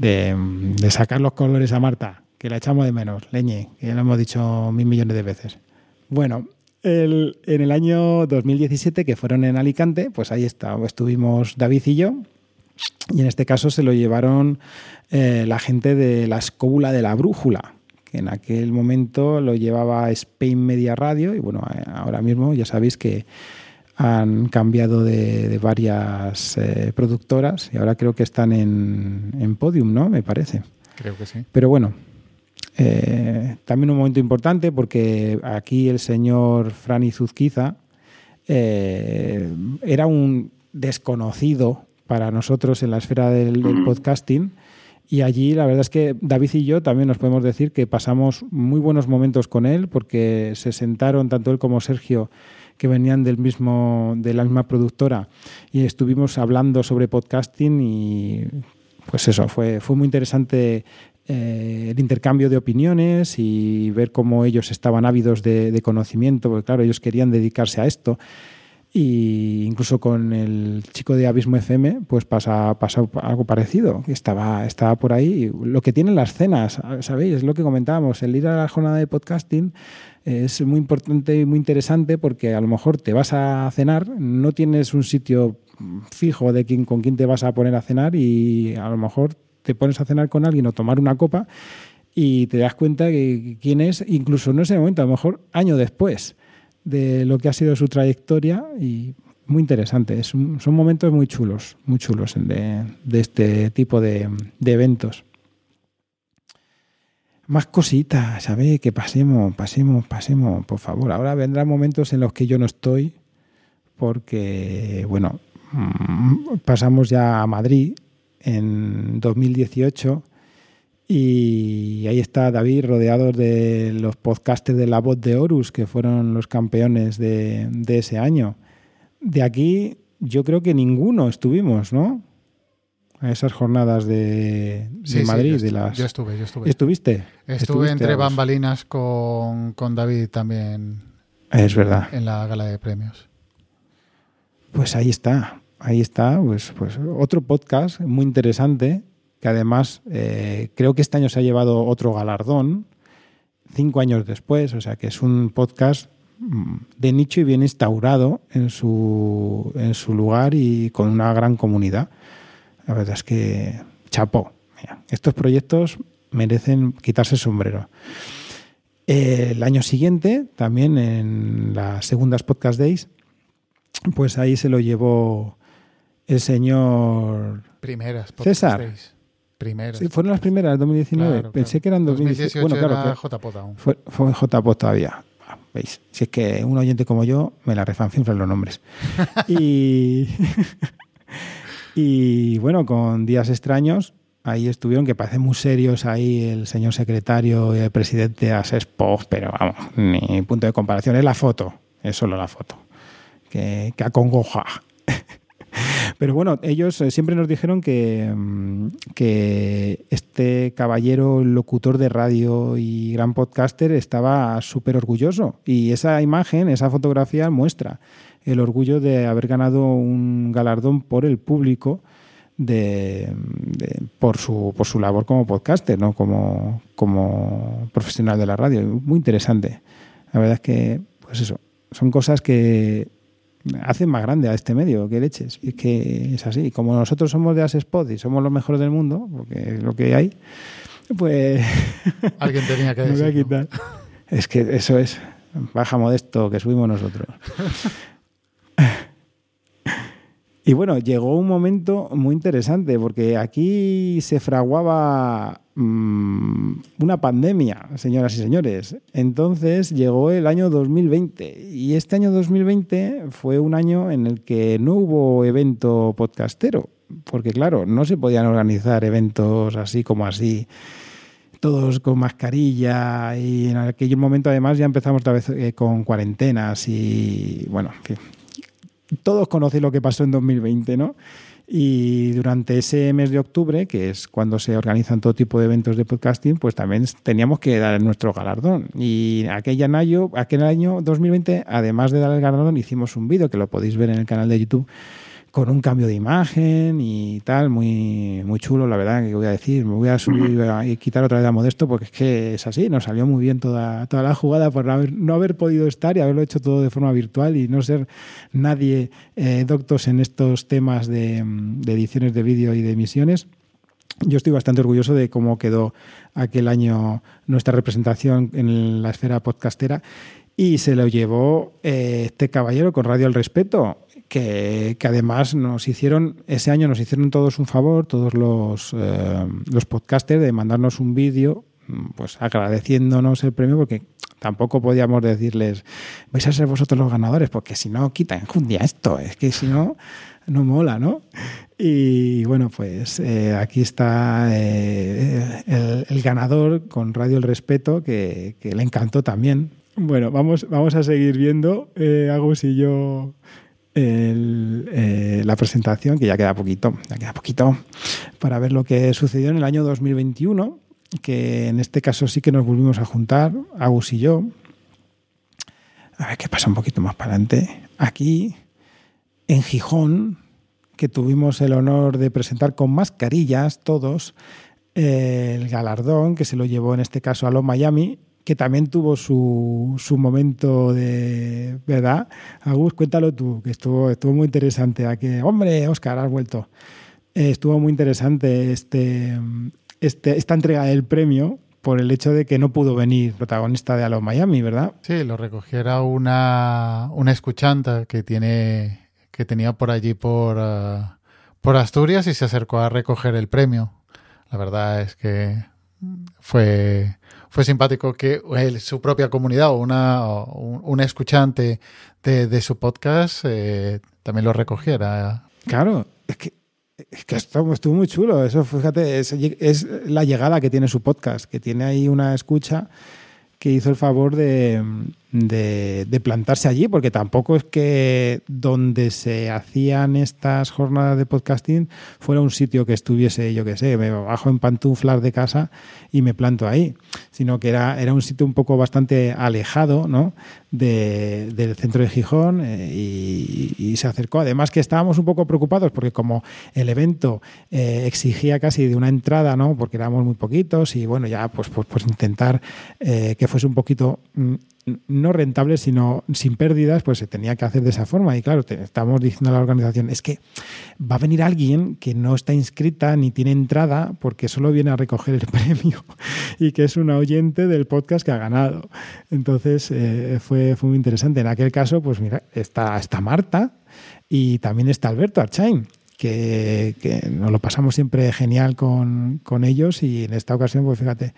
de, sacar los colores a Marta, que la echamos de menos, leñe, que ya lo hemos dicho mil millones de veces. Bueno, el, en el año 2017, que fueron en Alicante, pues ahí está, estuvimos David y yo, y en este caso se lo llevaron eh, la gente de la escóbula de la brújula, que en aquel momento lo llevaba Spain Media Radio, y bueno, eh, ahora mismo ya sabéis que han cambiado de, varias eh, productoras y ahora creo que están en, Podium, ¿no? Me parece. Creo que sí. Pero bueno, eh, también un momento importante porque aquí el señor Franny Zuzquiza eh, era un desconocido para nosotros en la esfera del, del podcasting. Y allí la verdad es que David y yo también nos podemos decir que pasamos muy buenos momentos con él porque se sentaron tanto él como Sergio que venían del mismo, de la misma productora y estuvimos hablando sobre podcasting y pues eso, fue, fue muy interesante eh, el intercambio de opiniones y ver cómo ellos estaban ávidos de, conocimiento, porque claro, ellos querían dedicarse a esto. Y incluso con el chico de Abismo FM, pues pasa, pasa algo parecido. Estaba, estaba por ahí. Lo que tienen las cenas, ¿sabéis? Es lo que comentábamos. El ir a la jornada de podcasting es muy importante y muy interesante porque a lo mejor te vas a cenar, no tienes un sitio fijo de quién, con quién te vas a poner a cenar y a lo mejor te pones a cenar con alguien o tomar una copa y te das cuenta que quién es, incluso no ese momento, a lo mejor año después de lo que ha sido su trayectoria y muy interesante. son momentos muy chulos, muy chulos de, este tipo de eventos más cositas, ¿sabes? Que pasemos, pasemos, pasemos, por favor. Ahora vendrán momentos en los que yo no estoy, porque, bueno, mm, pasamos ya a Madrid en 2018 y ahí está David rodeado de los podcasters de La Voz de Horus, que fueron los campeones de, de ese año. De aquí yo creo que ninguno estuvimos, ¿no? a esas jornadas de, Madrid. Sí, de las... yo estuve, yo estuve. ¿Estuviste? Estuve entre bambalinas con, con, David también. Es verdad. En la gala de premios. Pues ahí está, ahí está, pues, pues otro podcast muy interesante, que además eh, creo que este año se ha llevado otro galardón, cinco años después, o sea que es un podcast mm, de nicho y bien instaurado en su, en su lugar y con una gran comunidad. La verdad es que chapó. estos proyectos merecen quitarse el sombrero. El año siguiente, también en las segundas Podcast Days, pues ahí se lo llevó el señor primeras César. Primeras. Sí, fueron las primeras, 2019. Pensé que eran 2018. Bueno, claro. Aún. Fue, fue JPOT todavía. Ah, ¿Veis? Si es que un oyente como yo me la refanfinflan los nombres. [LAUGHS] y. Y bueno, con Días Extraños, ahí estuvieron, que parecen muy serios ahí el señor secretario y el presidente Asespov, pero vamos, ni punto de comparación, es la foto, es solo la foto, que, que acongoja. [LAUGHS] Pero bueno, ellos eh, siempre nos dijeron que, mm, que este caballero locutor de radio y gran podcaster estaba súper orgulloso. Y esa imagen, esa fotografía muestra el orgullo de haber ganado un galardón por el público de, por, su, por su labor como podcaster, ¿no? como, como profesional de la radio. Muy interesante. La verdad es que, pues eso, son cosas que hacen más grande a este medio, que leches. Y es que es así. Como nosotros somos de Asespot y somos los mejores del mundo, porque es lo que hay, pues... [LAUGHS] Alguien tenía que [LAUGHS] decir. Es que eso es. Baja modesto que subimos nosotros. [LAUGHS] Y bueno, llegó un momento muy interesante porque aquí se fraguaba mm, una pandemia, señoras y señores. Entonces llegó el año 2020 y este año 2020 fue un año en el que no hubo evento podcastero, porque claro, no se podían organizar eventos así como así todos con mascarilla y en aquel momento además ya empezamos otra vez eh, con cuarentenas y bueno, en fin, todos conocéis lo que pasó en 2020, ¿no? Y durante ese mes de octubre, que es cuando se organizan todo tipo de eventos de podcasting, pues también teníamos que dar nuestro galardón. Y aquel año, aquel año 2020, además de dar el galardón, hicimos un vídeo que lo podéis ver en el canal de YouTube con un cambio de imagen y tal, muy, muy chulo, la verdad, que voy a decir. Me voy a subir [LAUGHS] y quitar otra vez a Modesto porque es que es así, nos salió muy bien toda, toda la jugada por no haber, no haber podido estar y haberlo hecho todo de forma virtual y no ser nadie eh, doctos en estos temas de, de ediciones de vídeo y de emisiones. Yo estoy bastante orgulloso de cómo quedó aquel año nuestra representación en la esfera podcastera y se lo llevó eh, este caballero con Radio El Respeto, que, además nos hicieron, ese año nos hicieron todos un favor, todos los, eh, los podcasters, de mandarnos un vídeo, pues agradeciéndonos el premio, porque tampoco podíamos decirles, vais a ser vosotros los ganadores, porque si no, quitan día esto, es que si no, no mola, ¿no? Y bueno, pues eh, aquí está eh, el, ganador con Radio El Respeto, que, que le encantó también bueno, vamos, vamos a seguir viendo, eh, Agus y yo, eh, la presentación, que ya queda poquito, ya queda poquito, para ver lo que sucedió en el año 2021, que en este caso sí que nos volvimos a juntar, Agus y yo. A ver qué pasa un poquito más para adelante. Aquí, en Gijón, que tuvimos el honor de presentar con mascarillas todos, eh, el galardón que se lo llevó en este caso a los Miami que también tuvo su, su momento de, ¿verdad? Agus, cuéntalo tú, que estuvo, estuvo muy interesante. A que, hombre, Oscar, has vuelto. Eh, estuvo muy interesante este, este, esta entrega del premio por el hecho de que no pudo venir protagonista de Alo Miami, ¿verdad? Sí, lo recogiera una, una escuchanta que tiene que tenía por allí por, uh, por Asturias y se acercó a recoger el premio. La verdad es que fue fue simpático que él, su propia comunidad o una, un, un escuchante de, su podcast eh, también lo recogiera. Claro, es que, es que estuvo, estuvo, muy chulo. Eso, fíjate, es, es, la llegada que tiene su podcast, que tiene ahí una escucha que hizo el favor de, de, plantarse allí, porque tampoco es que donde se hacían estas jornadas de podcasting fuera un sitio que estuviese, yo qué sé, me bajo en pantuflas de casa y me planto ahí, sino que era, era un sitio un poco bastante alejado ¿no? de, del centro de Gijón eh, y, se acercó. Además que estábamos un poco preocupados porque como el evento eh, exigía casi de una entrada, ¿no? porque éramos muy poquitos y bueno, ya pues, pues, pues intentar eh, que fuese un poquito no rentable, sino sin pérdidas, pues se tenía que hacer de esa forma. Y claro, te, estamos diciendo a la organización, es que va a venir alguien que no está inscrita ni tiene entrada porque solo viene a recoger el [LAUGHS] premio y que es una oyente del podcast que ha ganado. Entonces eh, fue, muy interesante. En aquel caso, pues mira, está, está Marta y también está Alberto Archain. Que, que nos lo pasamos siempre genial con, con ellos y en esta ocasión, pues fíjate,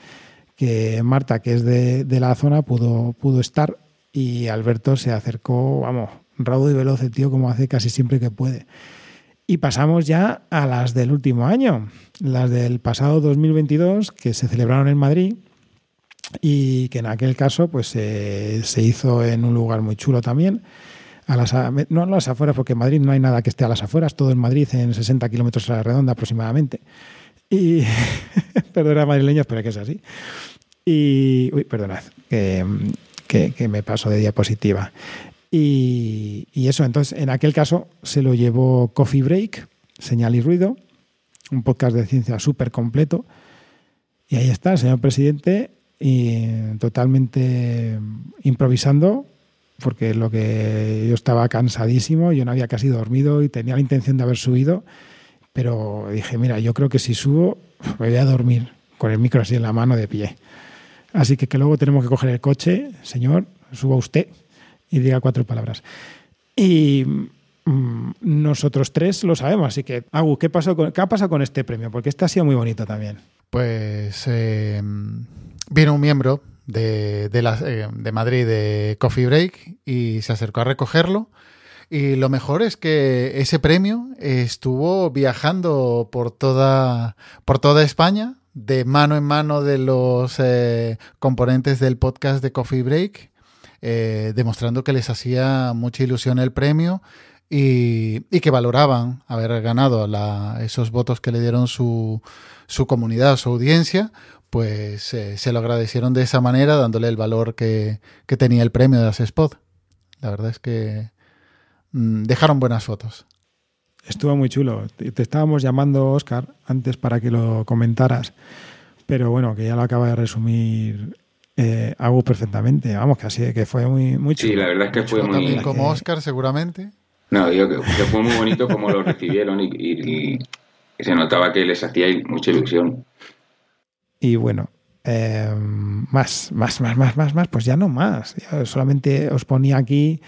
que Marta, que es de, de, la zona, pudo, pudo estar y Alberto se acercó, vamos, raudo y veloz el tío como hace casi siempre que puede. Y pasamos ya a las del último año, las del pasado 2022, que se celebraron en Madrid y que en aquel caso pues eh, se hizo en un lugar muy chulo también. A las, no a las afueras, porque en Madrid no hay nada que esté a las afueras, todo en Madrid en 60 kilómetros a la redonda aproximadamente. Y, [LAUGHS] perdona madrileños, pero es que es así. Y, uy, perdonad, que, que, me paso de diapositiva. Y, y, eso, entonces, en aquel caso se lo llevó Coffee Break, Señal y Ruido, un podcast de ciencia súper completo. Y ahí está, el señor presidente, y totalmente improvisando, porque lo que yo estaba cansadísimo, yo no había casi dormido y tenía la intención de haber subido, pero dije, mira, yo creo que si subo, me voy a dormir con el micro así en la mano de pie. Así que, que luego tenemos que coger el coche, señor, suba usted y diga cuatro palabras. Y mmm, nosotros tres lo sabemos, así que, Agu, ¿qué, pasó con, ¿qué ha pasado con este premio? Porque este ha sido muy bonito también. Pues eh, vino un miembro de, eh, de Madrid de Coffee Break y se acercó a recogerlo. Y lo mejor es que ese premio estuvo viajando por toda, por toda España, de mano en mano de los eh, componentes del podcast de Coffee Break, eh, demostrando que les hacía mucha ilusión el premio y, que valoraban haber ganado esos votos que le dieron su, su comunidad, su audiencia, pues eh, se lo agradecieron de esa manera, dándole el valor que, tenía el premio de Spot. La verdad es que dejaron buenas fotos. Estuvo muy chulo. Te estábamos llamando, Oscar, antes para que lo comentaras, pero bueno, que ya lo acaba de resumir eh, hago perfectamente. Vamos, que así que fue muy, muy chulo. Sí, la verdad es que fue muy. También como Oscar, seguramente. No, digo que, fue muy bonito como lo recibieron y, se notaba que les hacía mucha ilusión. Y bueno, eh, más, más, más, más, más, más, pues ya no más. solamente os ponía aquí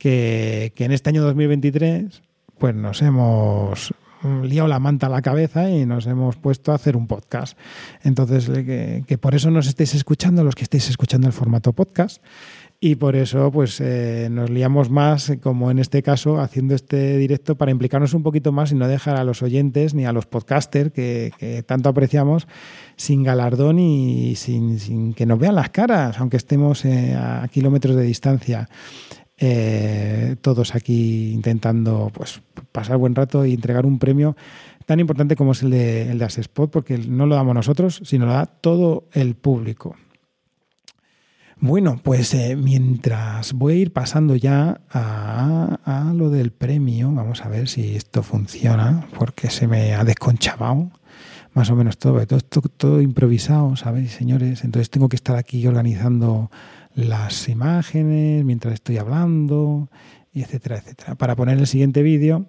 que, que en este año 2023 pues nos hemos liado la manta a la cabeza y nos hemos puesto a hacer un podcast. Entonces, que, por eso nos estéis escuchando, los que estéis escuchando el formato podcast, y por eso pues eh, nos liamos más, como en este caso, haciendo este directo para implicarnos un poquito más y no dejar a los oyentes ni a los podcasters que, tanto apreciamos sin galardón y sin, que nos vean las caras, aunque estemos eh, a kilómetros de distancia. Eh, todos aquí intentando pues, pasar buen rato y entregar un premio tan importante como es el de, el de Asespot, porque no lo damos nosotros, sino lo da todo el público. Bueno, pues eh, mientras voy a ir pasando ya a, lo del premio, vamos a ver si esto funciona, porque se me ha desconchavado más o menos todo, todo, todo improvisado, ¿sabéis, señores? Entonces tengo que estar aquí organizando las imágenes mientras estoy hablando, etcétera, etcétera. Para poner el siguiente vídeo,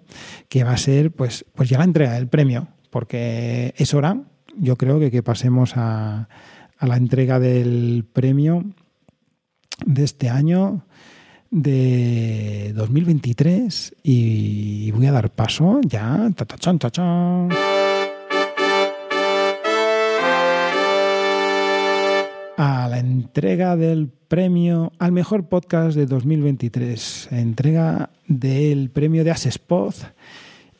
que va a ser pues, pues ya la entrega del premio, porque es hora, yo creo que, que pasemos a, a la entrega del premio de este año de 2023 y voy a dar paso ya. Ta, a la entrega del premio al mejor podcast de 2023, entrega del premio de Asespod.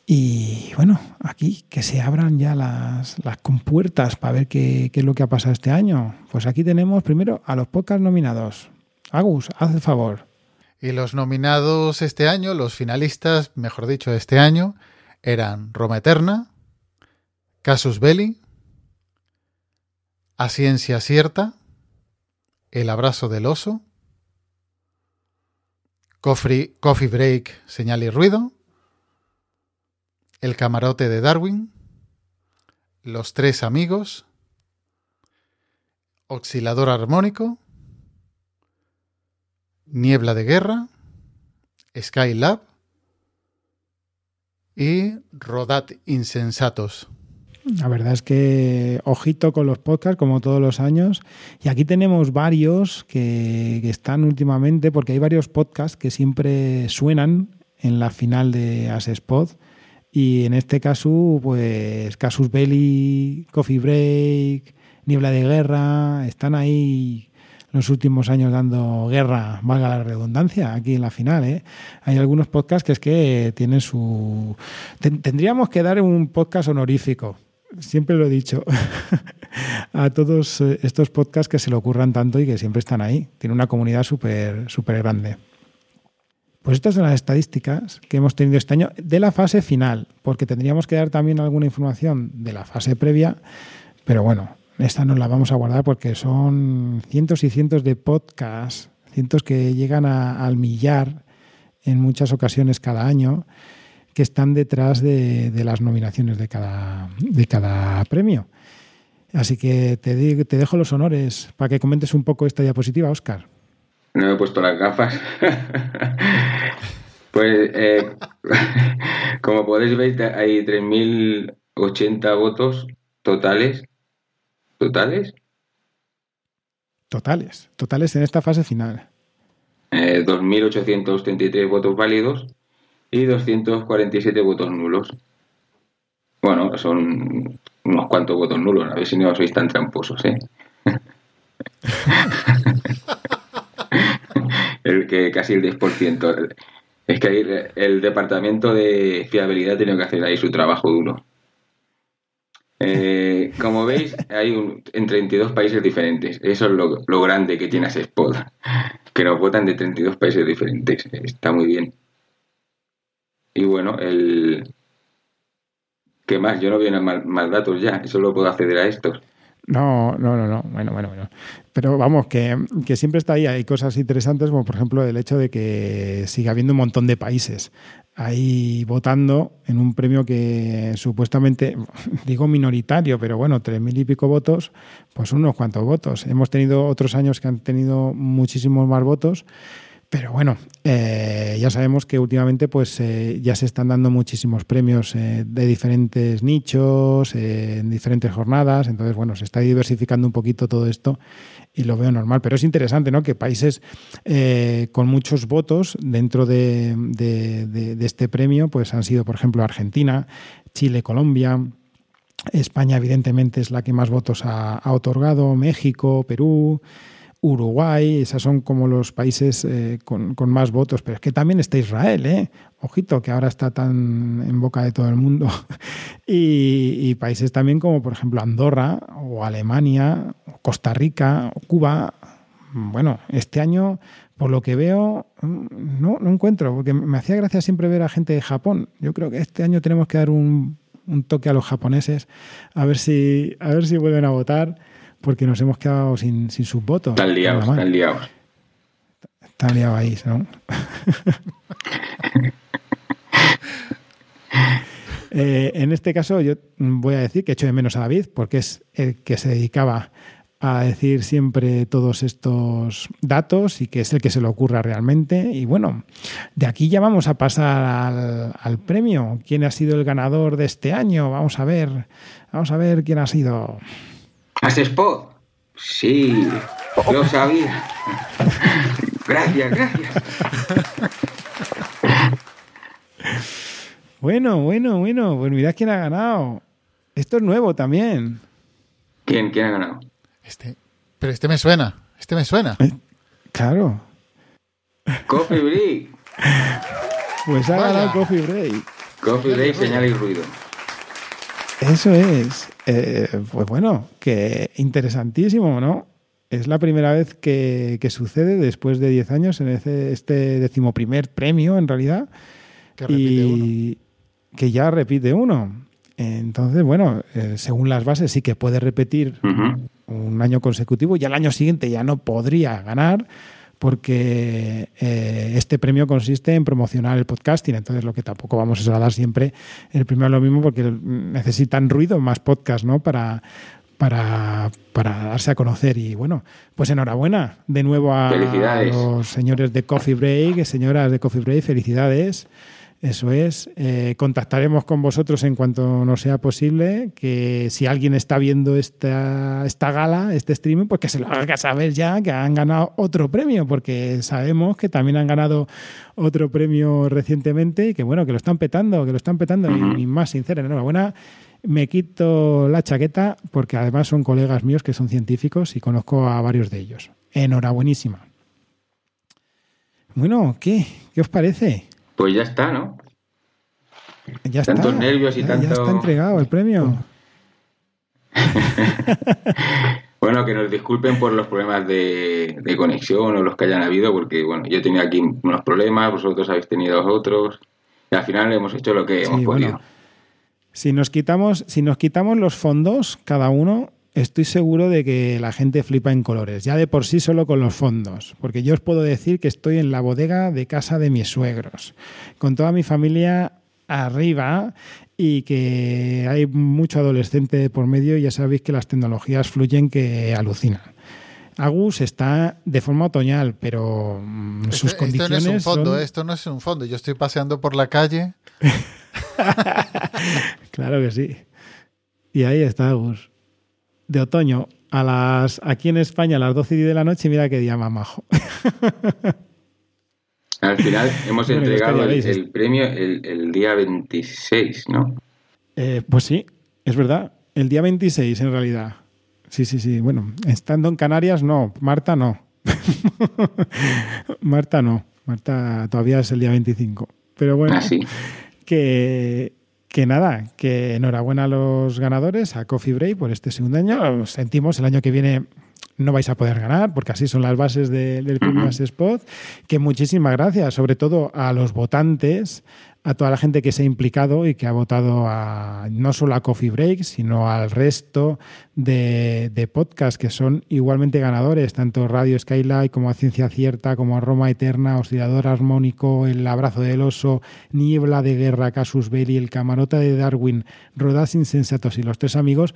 Y bueno, aquí que se abran ya las, compuertas para ver qué, qué, es lo que ha pasado este año. Pues aquí tenemos primero a los podcasts nominados. Agus, haz el favor. Y los nominados este año, los finalistas, mejor dicho, este año, eran Roma Eterna, Casus Belli, A Ciencia Cierta, el abrazo del oso. Coffee, coffee Break, Señal y Ruido. El camarote de Darwin. Los tres amigos. Oscilador armónico. Niebla de guerra. Skylab. Y Rodat Insensatos. La verdad es que ojito con los podcasts, como todos los años. Y aquí tenemos varios que, están últimamente, porque hay varios podcasts que siempre suenan en la final de Asespod. Y en este caso, pues Casus Belli, Coffee Break, Niebla de Guerra, están ahí los últimos años dando guerra, valga la redundancia, aquí en la final. ¿eh? Hay algunos podcasts que es que tienen su... Tendríamos que dar un podcast honorífico siempre lo he dicho, [LAUGHS] a todos eh, estos podcasts que se le ocurran tanto y que siempre están ahí. Tiene una comunidad súper súper grande. Pues estas son las estadísticas que hemos tenido este año de la fase final, porque tendríamos que dar también alguna información de la fase previa, pero bueno, esta no la vamos a guardar porque son cientos y cientos de podcasts, cientos que llegan al millar en muchas ocasiones cada año que están detrás de, las nominaciones de cada, de cada premio. Así que te, te dejo los honores para que comentes un poco esta diapositiva, Oscar. No he puesto las gafas. [LAUGHS] pues, eh, [LAUGHS] como podéis ver, hay 3.080 votos totales. ¿Totales? Totales, totales en esta fase final. Eh, 2.833 votos válidos y 247 votos nulos. Bueno, son unos cuantos votos nulos, a ver si no sois tan tramposos, ¿eh? [LAUGHS] el que casi el 10%. Es que el departamento de fiabilidad tiene que hacer ahí su trabajo duro. Eh, como veis, hay un, en 32 países diferentes. Eso es lo, lo grande que tiene Spot, que nos votan de 32 países diferentes. Está muy bien. Y bueno, el... ¿Qué más? Yo no veo más, más datos ya, solo puedo acceder a estos. No, no, no, no. Bueno, bueno, bueno. Pero vamos, que, que, siempre está ahí. Hay cosas interesantes, como por ejemplo el hecho de que siga habiendo un montón de países ahí votando en un premio que supuestamente, [LAUGHS] digo minoritario, pero bueno, tres mil y pico votos, pues unos cuantos votos. Hemos tenido otros años que han tenido muchísimos más votos pero bueno, eh, ya sabemos que últimamente pues eh, ya se están dando muchísimos premios eh, de diferentes nichos, en diferentes jornadas, entonces bueno, se está diversificando un poquito todo esto y lo veo normal. Pero es interesante, ¿no? Que países con muchos votos dentro de, este premio, pues han sido, por ejemplo, Argentina, Chile, Colombia. España, evidentemente, es la que más votos ha otorgado, México, Perú, Uruguay, esos son como los países eh, con, más votos, pero es que también está Israel, ¿eh? ojito, que ahora está tan en boca de todo el mundo, [LAUGHS] y, países también como por ejemplo Andorra o Alemania, o Costa Rica, o Cuba. Bueno, este año, por lo que veo, no, no encuentro, porque me hacía gracia siempre ver a gente de Japón. Yo creo que este año tenemos que dar un, toque a los japoneses, a ver si, a ver si vuelven a votar porque nos hemos quedado sin, sin sus votos. Están liados, están liados. Están liados ahí, ¿no? [LAUGHS] Eh, en este caso, yo voy a decir que echo de menos a David, porque es el que se dedicaba a decir siempre todos estos datos y que es el que se le ocurra realmente. Y bueno, de aquí ya vamos a pasar al, al premio. ¿Quién ha sido el ganador de este año? Vamos a ver, vamos a ver quién ha sido. ¿Has spot? Sí, lo sabía. Gracias, gracias. Bueno, bueno, bueno. Pues mirad quién ha ganado. Esto es nuevo también. ¿Quién? ¿Quién ha ganado? Este. Pero este me suena. Este me suena. Eh, claro. Coffee Break. Pues ha ganado Coffee Break. Coffee Break, señal y ruido. Eso es. Eh, pues bueno, que interesantísimo, ¿no? Es la primera vez que, sucede después de 10 años en este decimoprimer premio, en realidad. Que repite y que ya repite uno. Entonces, bueno, eh, según las bases sí que puede repetir un año consecutivo y al año siguiente ya no podría ganar porque eh, este premio consiste en promocionar el podcasting, entonces lo que tampoco vamos a dar siempre el primero lo mismo porque necesitan ruido más podcast, ¿no? Para, para, darse a conocer. Y bueno, pues enhorabuena de nuevo a, a los señores de Coffee Break, señoras de Coffee Break, felicidades. Eso es. Eh, contactaremos con vosotros en cuanto nos sea posible. Que si alguien está viendo esta, esta gala, este streaming, pues que se lo haga saber ya que han ganado otro premio, porque sabemos que también han ganado otro premio recientemente y que bueno, que lo están petando, que lo están petando. Y, más sincera, enhorabuena. Me quito la chaqueta porque además son colegas míos que son científicos y conozco a varios de ellos. Enhorabuenísima. Bueno, ¿qué? ¿Qué os parece? Pues ya está, ¿no? Ya Tantos nervios y tanto... Ya está entregado el premio. [LAUGHS] bueno, que nos disculpen por los problemas de, conexión o los que hayan habido, porque bueno, yo tenía aquí unos problemas, vosotros habéis tenido otros, y al final hemos hecho lo que hemos podido. Si nos quitamos, si nos quitamos los fondos, cada uno, estoy seguro de que la gente flipa en colores, ya de por sí solo con los fondos, porque yo os puedo decir que estoy en la bodega de casa de mis suegros, con toda mi familia arriba y que hay mucho adolescente por medio y ya sabéis que las tecnologías fluyen que alucinan. Agus está de forma otoñal, pero mm, sus condiciones. Esto no es un fondo, ¿eh? esto no es un fondo. Yo estoy paseando por la calle. [LAUGHS] claro que sí. Y ahí está Agus de otoño a las aquí en España a las 12 de la noche, mira qué día más majo. [LAUGHS] Al final hemos entregado el, premio el, día 26, ¿no? Eh, pues sí, es verdad. El día 26 en realidad. Sí, sí, sí. Bueno, estando en Canarias, no. Marta no. [LAUGHS] Marta no. Marta todavía es el día 25. Pero bueno, ah, que que nada, que enhorabuena a los ganadores, a Coffee Break por este segundo año. Sentimos, el año que viene no vais a poder ganar, porque así son las bases del premio Spot. Que muchísimas gracias, sobre todo a los votantes, a toda la gente que se ha implicado y que ha votado a, no solo a Coffee Break, sino al resto de, de podcasts que son igualmente ganadores, tanto Radio Skylight como a Ciencia Cierta, como a Roma Eterna, Oscilador Armónico, El Abrazo del Oso, Niebla de Guerra, Casus Belli, El Camarota de Darwin, Rodas Insensatos y Los Tres Amigos.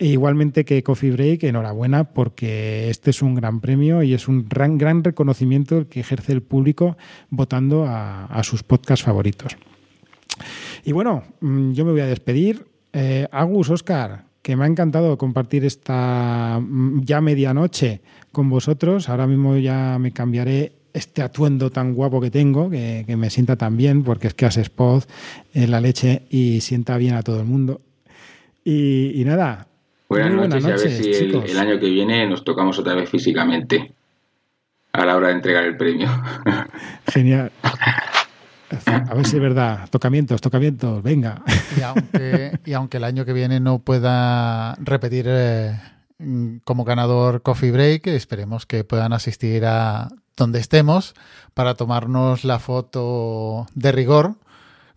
E igualmente que Coffee Break, enhorabuena porque este es un gran premio y es un gran, gran reconocimiento que ejerce el público votando a, sus podcasts favoritos. Y bueno, mm, yo me voy a despedir. Eh, Agus, Oscar, que me ha encantado compartir esta mm, ya medianoche con vosotros. Ahora mismo ya me cambiaré este atuendo tan guapo que tengo, que, me sienta tan bien, porque es que hace spot en la leche y sienta bien a todo el mundo. y nada, Buenas, noches, y a ver si el, año que viene nos tocamos otra vez físicamente a la hora de entregar el premio. [LAUGHS] Genial. A ver si es verdad. Tocamientos, tocamientos, venga. Y aunque, el año que viene no pueda repetir eh, como ganador Coffee Break, esperemos que puedan asistir a donde estemos para tomarnos la foto de rigor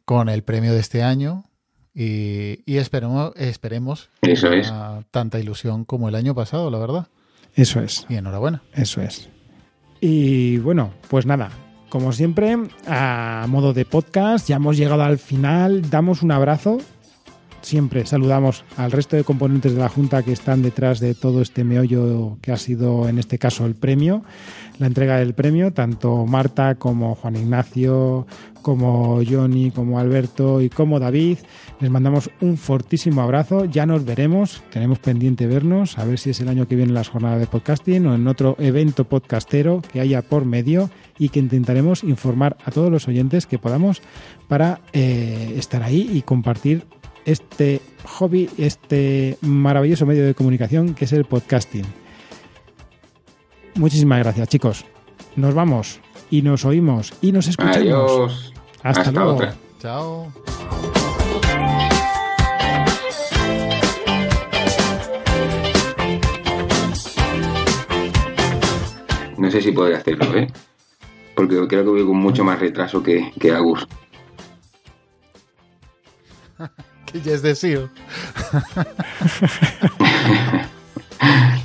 con el premio de este año y, esperemos, esperemos Eso es. tanta ilusión como el año pasado, la verdad. Eso es. Y enhorabuena. Eso es. Y bueno, pues nada, como siempre, a modo de podcast, ya hemos llegado al final. Damos un abrazo. Siempre saludamos al resto de componentes de la Junta que están detrás de todo este meollo que ha sido, en este caso, el premio, la entrega del premio, tanto Marta como Juan Ignacio, como Johnny, como Alberto y como David. Les mandamos un fortísimo abrazo. Ya nos veremos. Tenemos pendiente vernos. A ver si es el año que viene las jornadas de podcasting o en otro evento podcastero que haya por medio y que intentaremos informar a todos los oyentes que podamos para eh, estar ahí y compartir este hobby, este maravilloso medio de comunicación que es el podcasting. Muchísimas gracias, chicos. Nos vamos y nos oímos y nos escuchamos. Adiós. Hasta, luego. Chao. No sé si podré hacerlo, ¿eh? Porque creo que voy con mucho más retraso que, que Agus. [LAUGHS] que ya es decir. [LAUGHS] [LAUGHS]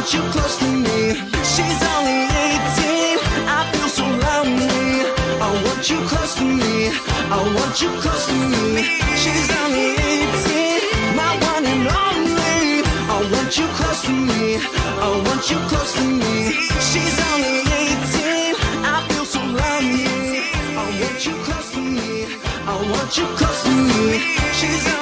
want you close to me. She's only 18. I feel so lonely. I want you close to me. I want you close to me. She's only 18. My one and only. I want you close to me. I want you close to me. She's only 18. I feel so lonely. I want you close to me. I want you close to me. She's